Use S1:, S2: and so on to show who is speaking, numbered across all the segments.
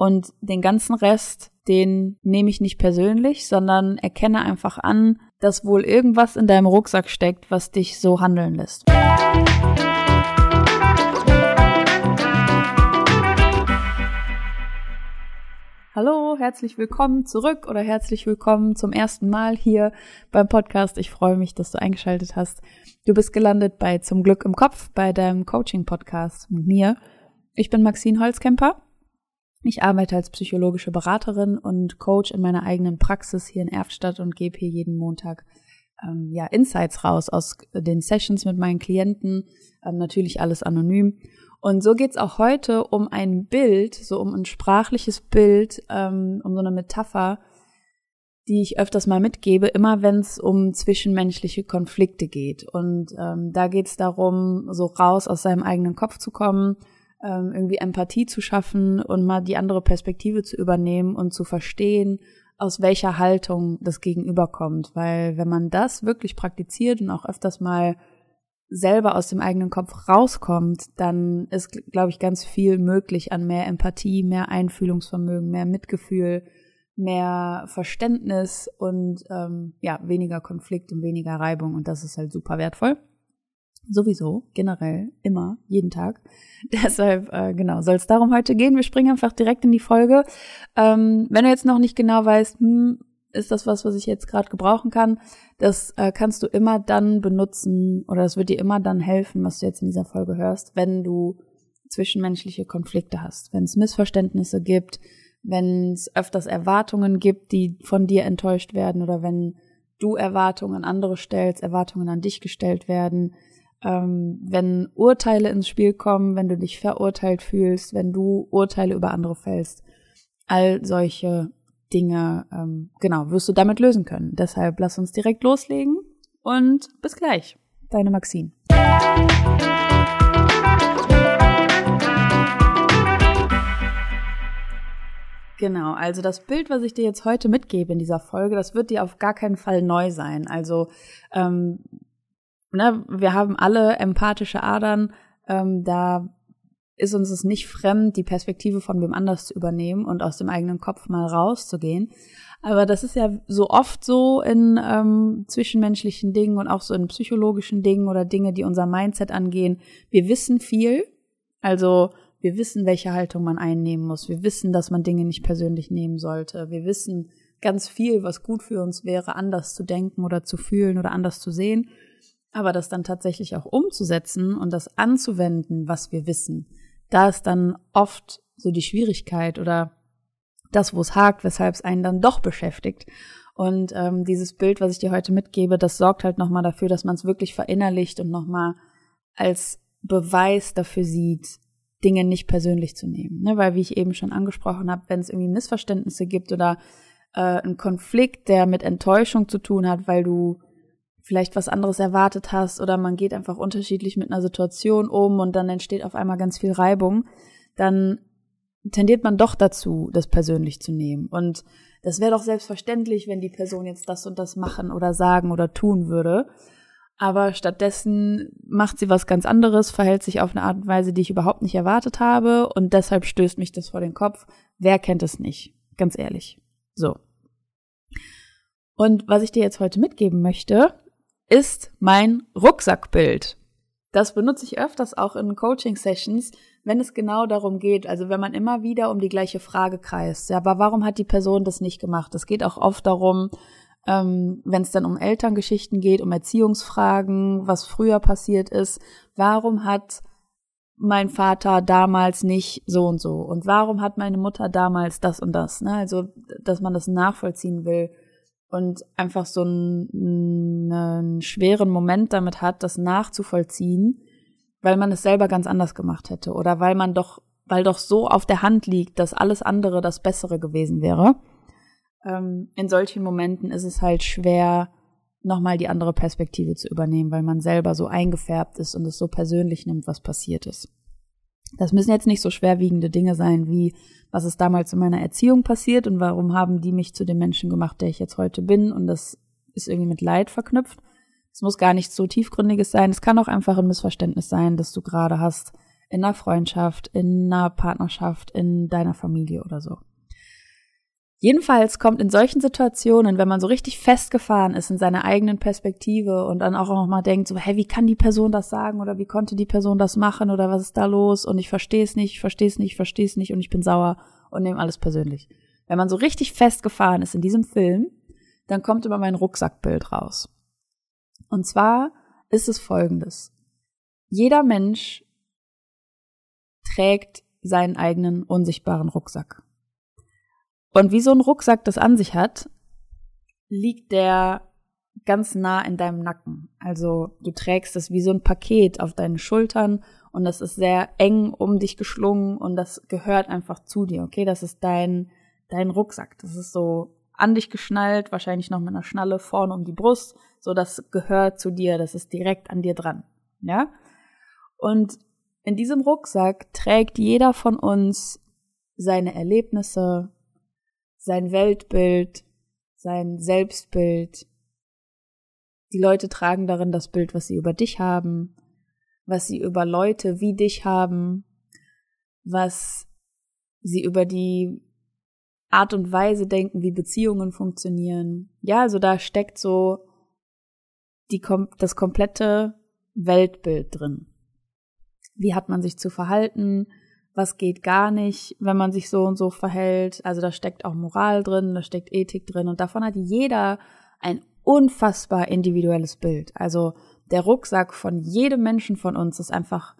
S1: Und den ganzen Rest, den nehme ich nicht persönlich, sondern erkenne einfach an, dass wohl irgendwas in deinem Rucksack steckt, was dich so handeln lässt. Hallo, herzlich willkommen zurück oder herzlich willkommen zum ersten Mal hier beim Podcast. Ich freue mich, dass du eingeschaltet hast. Du bist gelandet bei Zum Glück im Kopf, bei deinem Coaching-Podcast mit mir. Ich bin Maxine Holzkemper ich arbeite als psychologische Beraterin und Coach in meiner eigenen Praxis hier in Erftstadt und gebe hier jeden Montag ähm, ja Insights raus aus den Sessions mit meinen Klienten, ähm, natürlich alles anonym. Und so geht's auch heute um ein Bild, so um ein sprachliches Bild, ähm, um so eine Metapher, die ich öfters mal mitgebe, immer wenn es um zwischenmenschliche Konflikte geht. Und ähm, da geht's darum, so raus aus seinem eigenen Kopf zu kommen ähm, irgendwie Empathie zu schaffen und mal die andere Perspektive zu übernehmen und zu verstehen, aus welcher Haltung das Gegenüber kommt. Weil wenn man das wirklich praktiziert und auch öfters mal selber aus dem eigenen Kopf rauskommt, dann ist, glaube ich, ganz viel möglich an mehr Empathie, mehr Einfühlungsvermögen, mehr Mitgefühl, mehr Verständnis und ähm, ja, weniger Konflikt und weniger Reibung. Und das ist halt super wertvoll sowieso, generell, immer, jeden Tag. Deshalb, äh, genau, soll es darum heute gehen. Wir springen einfach direkt in die Folge. Ähm, wenn du jetzt noch nicht genau weißt, hm, ist das was, was ich jetzt gerade gebrauchen kann, das äh, kannst du immer dann benutzen oder das wird dir immer dann helfen, was du jetzt in dieser Folge hörst, wenn du zwischenmenschliche Konflikte hast, wenn es Missverständnisse gibt, wenn es öfters Erwartungen gibt, die von dir enttäuscht werden oder wenn du Erwartungen an andere stellst, Erwartungen an dich gestellt werden, ähm, wenn Urteile ins Spiel kommen, wenn du dich verurteilt fühlst, wenn du Urteile über andere fällst. All solche Dinge, ähm, genau, wirst du damit lösen können. Deshalb lass uns direkt loslegen und bis gleich. Deine Maxine. Genau, also das Bild, was ich dir jetzt heute mitgebe in dieser Folge, das wird dir auf gar keinen Fall neu sein. Also ähm, ne, wir haben alle empathische Adern, ähm, da ist uns es nicht fremd, die Perspektive von wem anders zu übernehmen und aus dem eigenen Kopf mal rauszugehen. Aber das ist ja so oft so in ähm, zwischenmenschlichen Dingen und auch so in psychologischen Dingen oder Dinge, die unser Mindset angehen. Wir wissen viel, also wir wissen, welche Haltung man einnehmen muss. Wir wissen, dass man Dinge nicht persönlich nehmen sollte. Wir wissen ganz viel, was gut für uns wäre, anders zu denken oder zu fühlen oder anders zu sehen. Aber das dann tatsächlich auch umzusetzen und das anzuwenden, was wir wissen, da ist dann oft so die Schwierigkeit oder das, wo es hakt, weshalb es einen dann doch beschäftigt. Und ähm, dieses Bild, was ich dir heute mitgebe, das sorgt halt nochmal dafür, dass man es wirklich verinnerlicht und nochmal als Beweis dafür sieht, Dinge nicht persönlich zu nehmen. Ne? Weil, wie ich eben schon angesprochen habe, wenn es irgendwie Missverständnisse gibt oder äh, einen Konflikt, der mit Enttäuschung zu tun hat, weil du vielleicht was anderes erwartet hast oder man geht einfach unterschiedlich mit einer Situation um und dann entsteht auf einmal ganz viel Reibung, dann tendiert man doch dazu, das persönlich zu nehmen. Und das wäre doch selbstverständlich, wenn die Person jetzt das und das machen oder sagen oder tun würde. Aber stattdessen macht sie was ganz anderes, verhält sich auf eine Art und Weise, die ich überhaupt nicht erwartet habe und deshalb stößt mich das vor den Kopf. Wer kennt es nicht? Ganz ehrlich. So. Und was ich dir jetzt heute mitgeben möchte, ist mein Rucksackbild. Das benutze ich öfters auch in Coaching-Sessions, wenn es genau darum geht, also wenn man immer wieder um die gleiche Frage kreist. Ja, aber warum hat die Person das nicht gemacht? Es geht auch oft darum, ähm, wenn es dann um Elterngeschichten geht, um Erziehungsfragen, was früher passiert ist. Warum hat mein Vater damals nicht so und so? Und warum hat meine Mutter damals das und das? Ne? Also, dass man das nachvollziehen will und einfach so einen, schweren Moment damit hat, das nachzuvollziehen, weil man es selber ganz anders gemacht hätte oder weil man doch, weil doch so auf der Hand liegt, dass alles andere das Bessere gewesen wäre. Ähm, in solchen Momenten ist es halt schwer, nochmal die andere Perspektive zu übernehmen, weil man selber so eingefärbt ist und es so persönlich nimmt, was passiert ist. Das müssen jetzt nicht so schwerwiegende Dinge sein wie, was ist damals in meiner Erziehung passiert und warum haben die mich zu dem Menschen gemacht, der ich jetzt heute bin und das ist irgendwie mit Leid verknüpft. Es muss gar nichts so tiefgründiges sein. Es kann auch einfach ein Missverständnis sein, das du gerade hast in einer Freundschaft, in einer Partnerschaft, in deiner Familie oder so. Jedenfalls kommt in solchen Situationen, wenn man so richtig festgefahren ist in seiner eigenen Perspektive und dann auch noch mal denkt, so, hey, wie kann die Person das sagen oder wie konnte die Person das machen oder was ist da los und ich verstehe es nicht, ich verstehe es nicht, ich verstehe es nicht und ich bin sauer und nehme alles persönlich. Wenn man so richtig festgefahren ist in diesem Film, dann kommt immer mein Rucksackbild raus. Und zwar ist es folgendes. Jeder Mensch trägt seinen eigenen unsichtbaren Rucksack. Und wie so ein Rucksack das an sich hat, liegt der ganz nah in deinem Nacken. Also du trägst es wie so ein Paket auf deinen Schultern und das ist sehr eng um dich geschlungen und das gehört einfach zu dir, okay? Das ist dein, dein Rucksack. Das ist so an dich geschnallt, wahrscheinlich noch mit einer Schnalle vorne um die Brust. So, das gehört zu dir, das ist direkt an dir dran. Ja? Und in diesem Rucksack trägt jeder von uns seine Erlebnisse, sein Weltbild, sein Selbstbild. Die Leute tragen darin das Bild, was sie über dich haben, was sie über Leute wie dich haben, was sie über die Art und Weise denken, wie Beziehungen funktionieren. Ja, also da steckt so die, das komplette Weltbild drin. Wie hat man sich zu verhalten? Was geht gar nicht, wenn man sich so und so verhält? Also da steckt auch Moral drin, da steckt Ethik drin und davon hat jeder ein unfassbar individuelles Bild. Also der Rucksack von jedem Menschen von uns ist einfach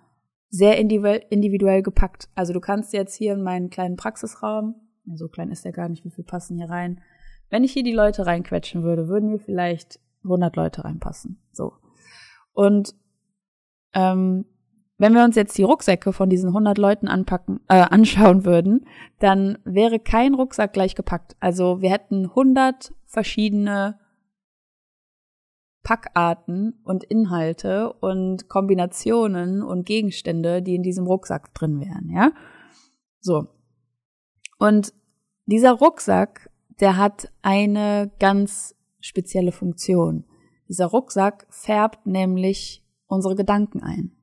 S1: sehr individuell gepackt. Also du kannst jetzt hier in meinen kleinen Praxisraum, so klein ist der gar nicht, wie viel passen hier rein. Wenn ich hier die Leute reinquetschen würde, würden hier vielleicht 100 Leute reinpassen. So. Und ähm, wenn wir uns jetzt die Rucksäcke von diesen 100 Leuten anpacken, äh, anschauen würden, dann wäre kein Rucksack gleich gepackt. Also wir hätten 100 verschiedene Packarten und Inhalte und Kombinationen und Gegenstände, die in diesem Rucksack drin wären, ja? So. Und dieser Rucksack, der hat eine ganz spezielle Funktion. Dieser Rucksack färbt nämlich unsere Gedanken ein.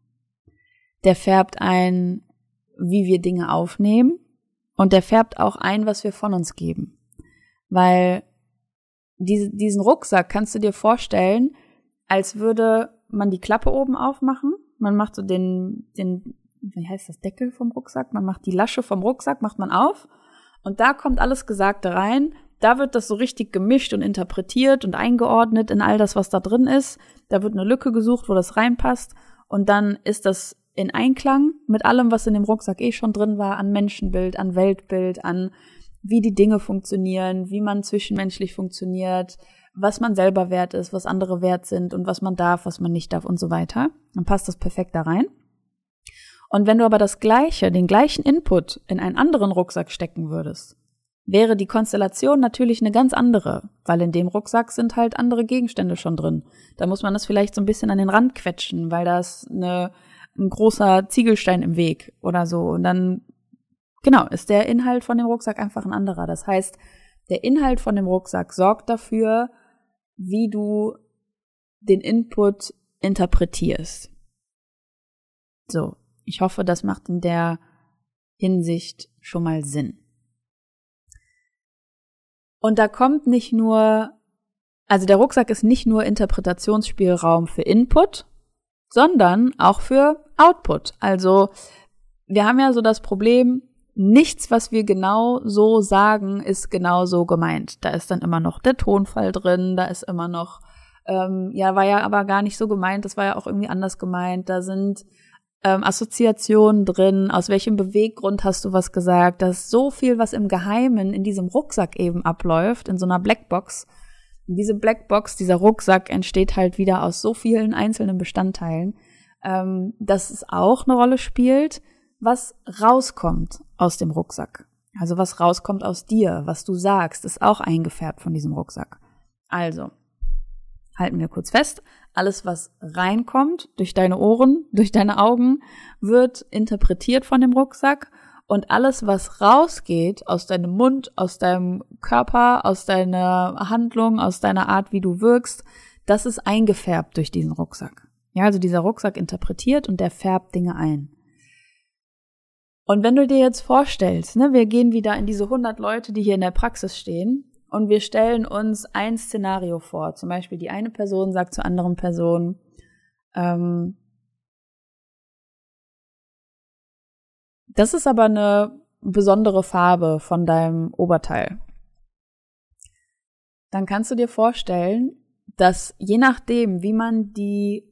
S1: Der färbt ein, wie wir Dinge aufnehmen und der färbt auch ein, was wir von uns geben. Weil diese, diesen Rucksack kannst du dir vorstellen, als würde man die Klappe oben aufmachen. Man macht so den, den, wie heißt das, Deckel vom Rucksack? Man macht die Lasche vom Rucksack, macht man auf. Und da kommt alles Gesagte rein. Da wird das so richtig gemischt und interpretiert und eingeordnet in all das, was da drin ist. Da wird eine Lücke gesucht, wo das reinpasst. Und dann ist das in Einklang mit allem, was in dem Rucksack eh schon drin war, an Menschenbild, an Weltbild, an wie die Dinge funktionieren, wie man zwischenmenschlich funktioniert, was man selber wert ist, was andere wert sind und was man darf, was man nicht darf und so weiter. Dann passt das perfekt da rein. Und wenn du aber das gleiche, den gleichen Input in einen anderen Rucksack stecken würdest, wäre die Konstellation natürlich eine ganz andere, weil in dem Rucksack sind halt andere Gegenstände schon drin. Da muss man das vielleicht so ein bisschen an den Rand quetschen, weil da ist eine, ein großer Ziegelstein im Weg oder so. Und dann, genau, ist der Inhalt von dem Rucksack einfach ein anderer. Das heißt, der Inhalt von dem Rucksack sorgt dafür, wie du den Input interpretierst. So, ich hoffe, das macht in der Hinsicht schon mal Sinn. Und da kommt nicht nur, also der Rucksack ist nicht nur Interpretationsspielraum für Input, sondern auch für Output. Also wir haben ja so das Problem, nichts, was wir genau so sagen, ist genau so gemeint. Da ist dann immer noch der Tonfall drin, da ist immer noch, ähm, ja, war ja aber gar nicht so gemeint, das war ja auch irgendwie anders gemeint. Da sind ähm, Assoziationen drin, aus welchem Beweggrund hast du was gesagt. Da ist so viel, was im Geheimen in diesem Rucksack eben abläuft, in so einer Blackbox. Diese Blackbox, dieser Rucksack entsteht halt wieder aus so vielen einzelnen Bestandteilen, ähm, dass es auch eine Rolle spielt, was rauskommt aus dem Rucksack. Also was rauskommt aus dir, was du sagst, ist auch eingefärbt von diesem Rucksack. Also, halten wir kurz fest, alles, was reinkommt durch deine Ohren, durch deine Augen, wird interpretiert von dem Rucksack und alles, was rausgeht aus deinem Mund, aus deinem Körper, aus deiner Handlung, aus deiner Art, wie du wirkst, das ist eingefärbt durch diesen Rucksack. Ja, also dieser Rucksack interpretiert und der färbt Dinge ein. Und wenn du dir jetzt vorstellst, ne, wir gehen wieder in diese 100 Leute, die hier in der Praxis stehen, und wir stellen uns ein Szenario vor. Zum Beispiel die eine Person sagt zur anderen Person, ähm, das ist aber eine besondere Farbe von deinem Oberteil. Dann kannst du dir vorstellen, dass je nachdem, wie man die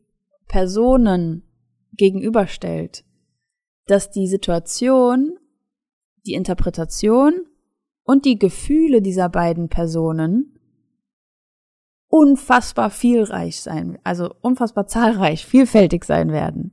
S1: Personen gegenüberstellt, dass die Situation, die Interpretation und die Gefühle dieser beiden Personen unfassbar vielreich sein, also unfassbar zahlreich, vielfältig sein werden.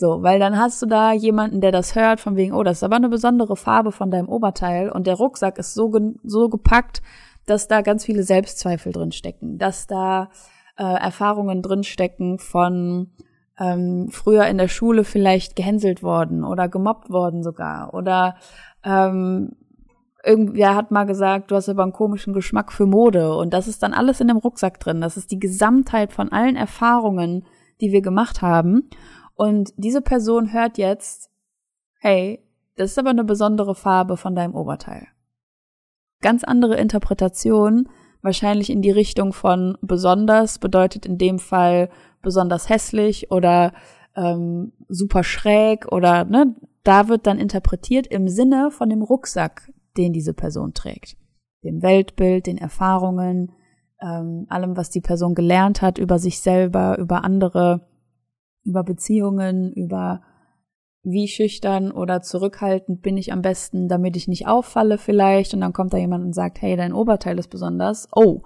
S1: So, weil dann hast du da jemanden, der das hört, von wegen, oh, das ist aber eine besondere Farbe von deinem Oberteil und der Rucksack ist so, so gepackt, dass da ganz viele Selbstzweifel drin stecken, dass da äh, Erfahrungen drin stecken von ähm, früher in der Schule vielleicht gehänselt worden oder gemobbt worden sogar oder ähm, irgendwer hat mal gesagt, du hast aber einen komischen Geschmack für Mode und das ist dann alles in dem Rucksack drin. Das ist die Gesamtheit von allen Erfahrungen, die wir gemacht haben. Und diese Person hört jetzt, hey, das ist aber eine besondere Farbe von deinem Oberteil. Ganz andere Interpretation, wahrscheinlich in die Richtung von besonders bedeutet in dem Fall besonders hässlich oder ähm, super schräg oder ne, da wird dann interpretiert im Sinne von dem Rucksack, den diese Person trägt. Dem Weltbild, den Erfahrungen, ähm, allem, was die Person gelernt hat über sich selber, über andere, über Beziehungen, über wie schüchtern oder zurückhaltend bin ich am besten, damit ich nicht auffalle vielleicht. Und dann kommt da jemand und sagt, hey, dein Oberteil ist besonders. Oh,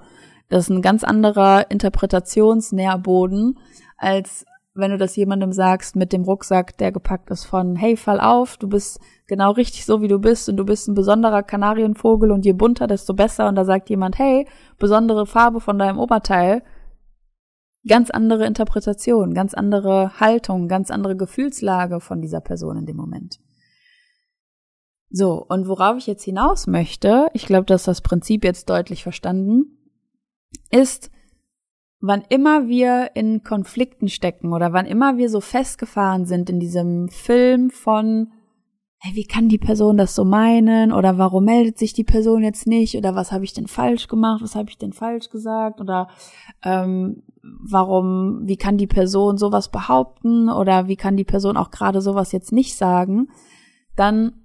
S1: das ist ein ganz anderer Interpretationsnährboden, als wenn du das jemandem sagst mit dem Rucksack, der gepackt ist von, hey, fall auf, du bist genau richtig so, wie du bist und du bist ein besonderer Kanarienvogel und je bunter, desto besser. Und da sagt jemand, hey, besondere Farbe von deinem Oberteil. Ganz andere Interpretation, ganz andere Haltung, ganz andere Gefühlslage von dieser Person in dem Moment. So, und worauf ich jetzt hinaus möchte, ich glaube, dass das Prinzip jetzt deutlich verstanden, ist, wann immer wir in Konflikten stecken oder wann immer wir so festgefahren sind in diesem Film von hey, wie kann die Person das so meinen? Oder warum meldet sich die Person jetzt nicht? Oder was habe ich denn falsch gemacht? Was habe ich denn falsch gesagt? Oder ähm, warum, wie kann die Person sowas behaupten? Oder wie kann die Person auch gerade sowas jetzt nicht sagen? Dann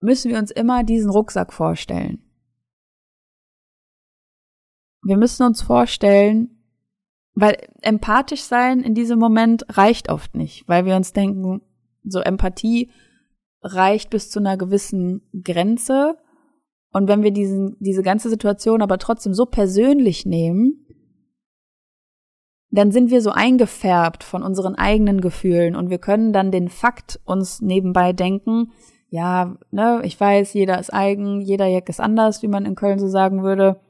S1: müssen wir uns immer diesen Rucksack vorstellen. Wir müssen uns vorstellen, weil empathisch sein in diesem Moment reicht oft nicht, weil wir uns denken, so Empathie reicht bis zu einer gewissen Grenze. Und wenn wir diesen, diese ganze Situation aber trotzdem so persönlich nehmen, dann sind wir so eingefärbt von unseren eigenen Gefühlen und wir können dann den Fakt uns nebenbei denken, ja, ne, ich weiß, jeder ist eigen, jeder Jack ist anders, wie man in Köln so sagen würde.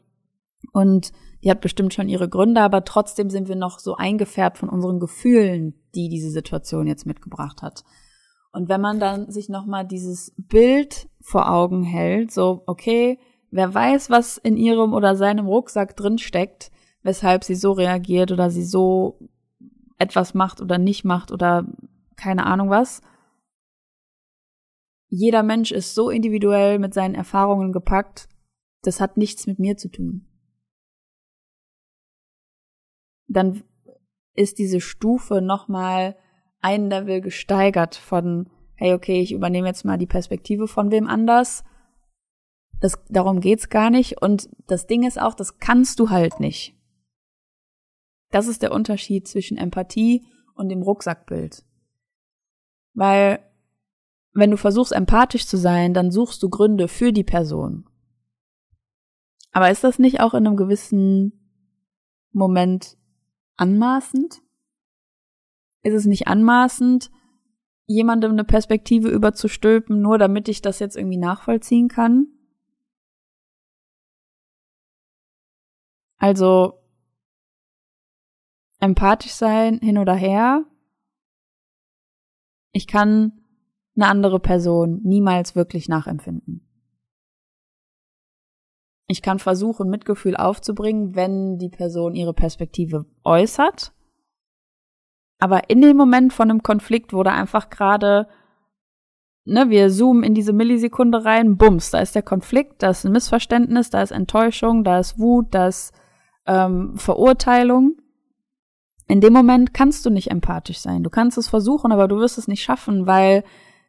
S1: Und die hat bestimmt schon ihre Gründe, aber trotzdem sind wir noch so eingefärbt von unseren Gefühlen, die diese Situation jetzt mitgebracht hat. Und wenn man dann sich nochmal dieses Bild vor Augen hält, so, okay, wer weiß, was in ihrem oder seinem Rucksack drin steckt, weshalb sie so reagiert oder sie so etwas macht oder nicht macht oder keine Ahnung was. Jeder Mensch ist so individuell mit seinen Erfahrungen gepackt, das hat nichts mit mir zu tun. Dann ist diese Stufe nochmal ein Level gesteigert von, hey, okay, ich übernehme jetzt mal die Perspektive von wem anders. Das, darum geht's gar nicht. Und das Ding ist auch, das kannst du halt nicht. Das ist der Unterschied zwischen Empathie und dem Rucksackbild. Weil, wenn du versuchst, empathisch zu sein, dann suchst du Gründe für die Person. Aber ist das nicht auch in einem gewissen Moment anmaßend? ist es nicht anmaßend, jemandem eine Perspektive überzustülpen, nur damit ich das jetzt irgendwie nachvollziehen kann? Also empathisch sein hin oder her. Ich kann eine andere Person niemals wirklich nachempfinden. Ich kann versuchen, Mitgefühl aufzubringen, wenn die Person ihre Perspektive äußert. Aber in dem Moment von einem Konflikt, da einfach gerade ne, wir zoomen in diese Millisekunde rein, bums, da ist der Konflikt, da ist ein Missverständnis, da ist Enttäuschung, da ist Wut, da ist ähm, Verurteilung. In dem Moment kannst du nicht empathisch sein. Du kannst es versuchen, aber du wirst es nicht schaffen, weil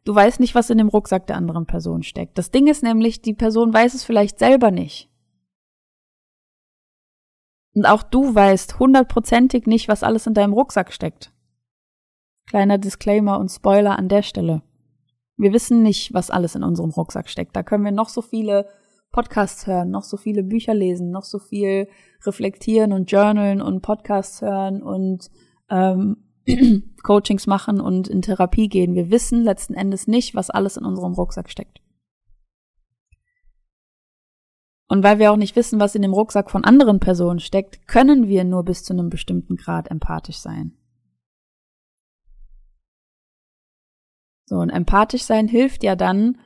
S1: du weißt nicht, was in dem Rucksack der anderen Person steckt. Das Ding ist nämlich, die Person weiß es vielleicht selber nicht. Und auch du weißt hundertprozentig nicht, was alles in deinem Rucksack steckt. Kleiner Disclaimer und Spoiler an der Stelle. Wir wissen nicht, was alles in unserem Rucksack steckt. Da können wir noch so viele Podcasts hören, noch so viele Bücher lesen, noch so viel reflektieren und journalen und Podcasts hören und ähm, Coachings machen und in Therapie gehen. Wir wissen letzten Endes nicht, was alles in unserem Rucksack steckt. Und weil wir auch nicht wissen, was in dem Rucksack von anderen Personen steckt, können wir nur bis zu einem bestimmten Grad empathisch sein. So, und empathisch sein hilft ja dann,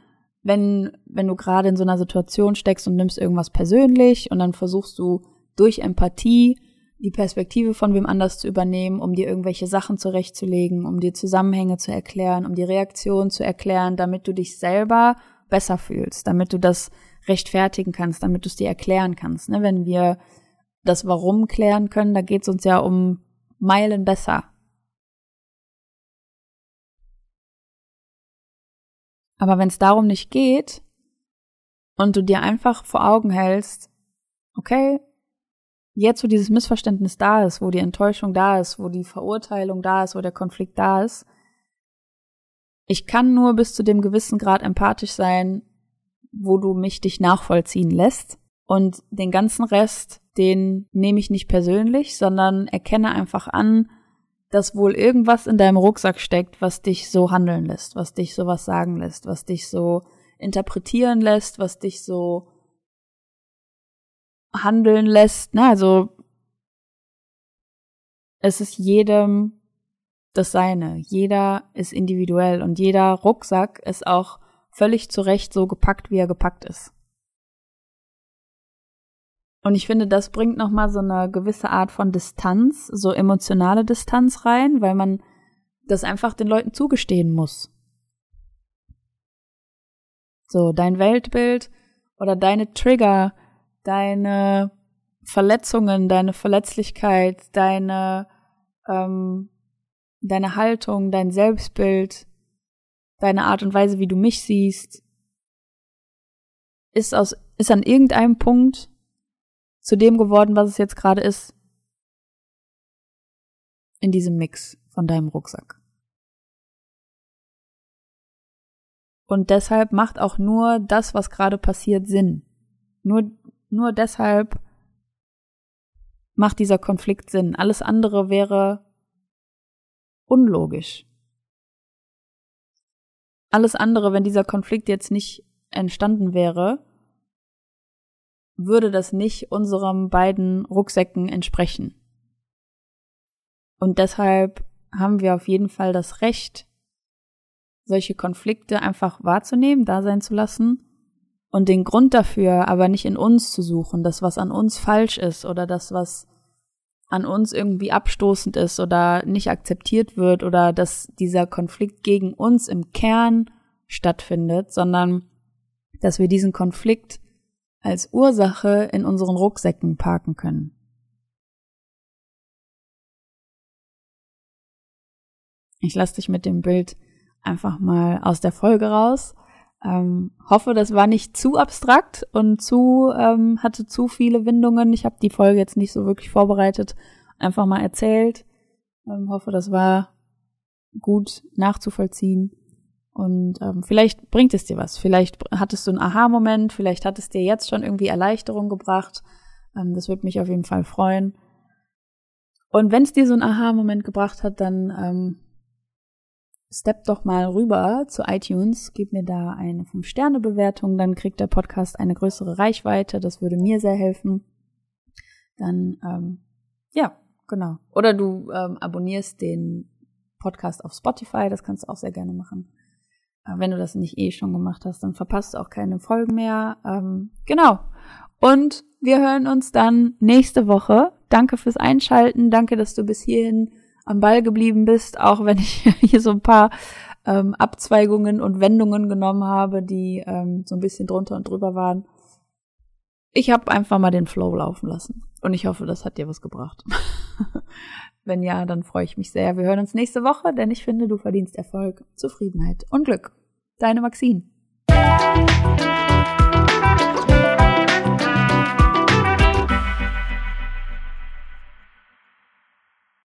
S1: wenn, wenn du gerade in so einer Situation steckst und nimmst irgendwas persönlich und dann versuchst du durch Empathie die Perspektive von wem anders zu übernehmen, um dir irgendwelche Sachen zurechtzulegen, um dir Zusammenhänge zu erklären, um die Reaktion zu erklären, damit du dich selber besser fühlst, damit du das rechtfertigen kannst, damit du es dir erklären kannst. Ne? Wenn wir das Warum klären können, da geht es uns ja um Meilen besser. Aber wenn es darum nicht geht und du dir einfach vor Augen hältst, okay, jetzt wo dieses Missverständnis da ist, wo die Enttäuschung da ist, wo die Verurteilung da ist, wo der Konflikt da ist, ich kann nur bis zu dem gewissen Grad empathisch sein, wo du mich dich nachvollziehen lässt. Und den ganzen Rest, den nehme ich nicht persönlich, sondern erkenne einfach an, dass wohl irgendwas in deinem Rucksack steckt, was dich so handeln lässt, was dich sowas sagen lässt, was dich so interpretieren lässt, was dich so handeln lässt. Na, also es ist jedem das Seine. Jeder ist individuell und jeder Rucksack ist auch völlig zu Recht so gepackt, wie er gepackt ist. Und ich finde, das bringt nochmal so eine gewisse Art von Distanz, so emotionale Distanz rein, weil man das einfach den Leuten zugestehen muss. So, dein Weltbild oder deine Trigger, deine Verletzungen, deine Verletzlichkeit, deine, ähm, deine Haltung, dein Selbstbild, deine Art und Weise, wie du mich siehst, ist aus, ist an irgendeinem Punkt zu dem geworden, was es jetzt gerade ist. In diesem Mix von deinem Rucksack. Und deshalb macht auch nur das, was gerade passiert, Sinn. Nur, nur deshalb macht dieser Konflikt Sinn. Alles andere wäre unlogisch. Alles andere, wenn dieser Konflikt jetzt nicht entstanden wäre, würde das nicht unserem beiden Rucksäcken entsprechen. Und deshalb haben wir auf jeden Fall das Recht, solche Konflikte einfach wahrzunehmen, da sein zu lassen und den Grund dafür aber nicht in uns zu suchen, das, was an uns falsch ist oder das, was an uns irgendwie abstoßend ist oder nicht akzeptiert wird oder dass dieser Konflikt gegen uns im Kern stattfindet, sondern dass wir diesen Konflikt als Ursache in unseren Rucksäcken parken können. Ich lasse dich mit dem Bild einfach mal aus der Folge raus. Ähm, hoffe, das war nicht zu abstrakt und zu ähm, hatte zu viele Windungen. Ich habe die Folge jetzt nicht so wirklich vorbereitet, einfach mal erzählt. Ähm, hoffe, das war gut nachzuvollziehen. Und ähm, vielleicht bringt es dir was. Vielleicht hattest du einen Aha-Moment, vielleicht hat es dir jetzt schon irgendwie Erleichterung gebracht. Ähm, das würde mich auf jeden Fall freuen. Und wenn es dir so einen Aha-Moment gebracht hat, dann ähm, step doch mal rüber zu iTunes, gib mir da eine 5-Sterne-Bewertung, dann kriegt der Podcast eine größere Reichweite, das würde mir sehr helfen. Dann, ähm, ja, genau. Oder du ähm, abonnierst den Podcast auf Spotify, das kannst du auch sehr gerne machen. Wenn du das nicht eh schon gemacht hast, dann verpasst du auch keine Folgen mehr. Ähm, genau. Und wir hören uns dann nächste Woche. Danke fürs Einschalten. Danke, dass du bis hierhin am Ball geblieben bist, auch wenn ich hier so ein paar ähm, Abzweigungen und Wendungen genommen habe, die ähm, so ein bisschen drunter und drüber waren. Ich habe einfach mal den Flow laufen lassen. Und ich hoffe, das hat dir was gebracht. Wenn ja, dann freue ich mich sehr. Wir hören uns nächste Woche, denn ich finde, du verdienst Erfolg, Zufriedenheit und Glück. Deine Maxine.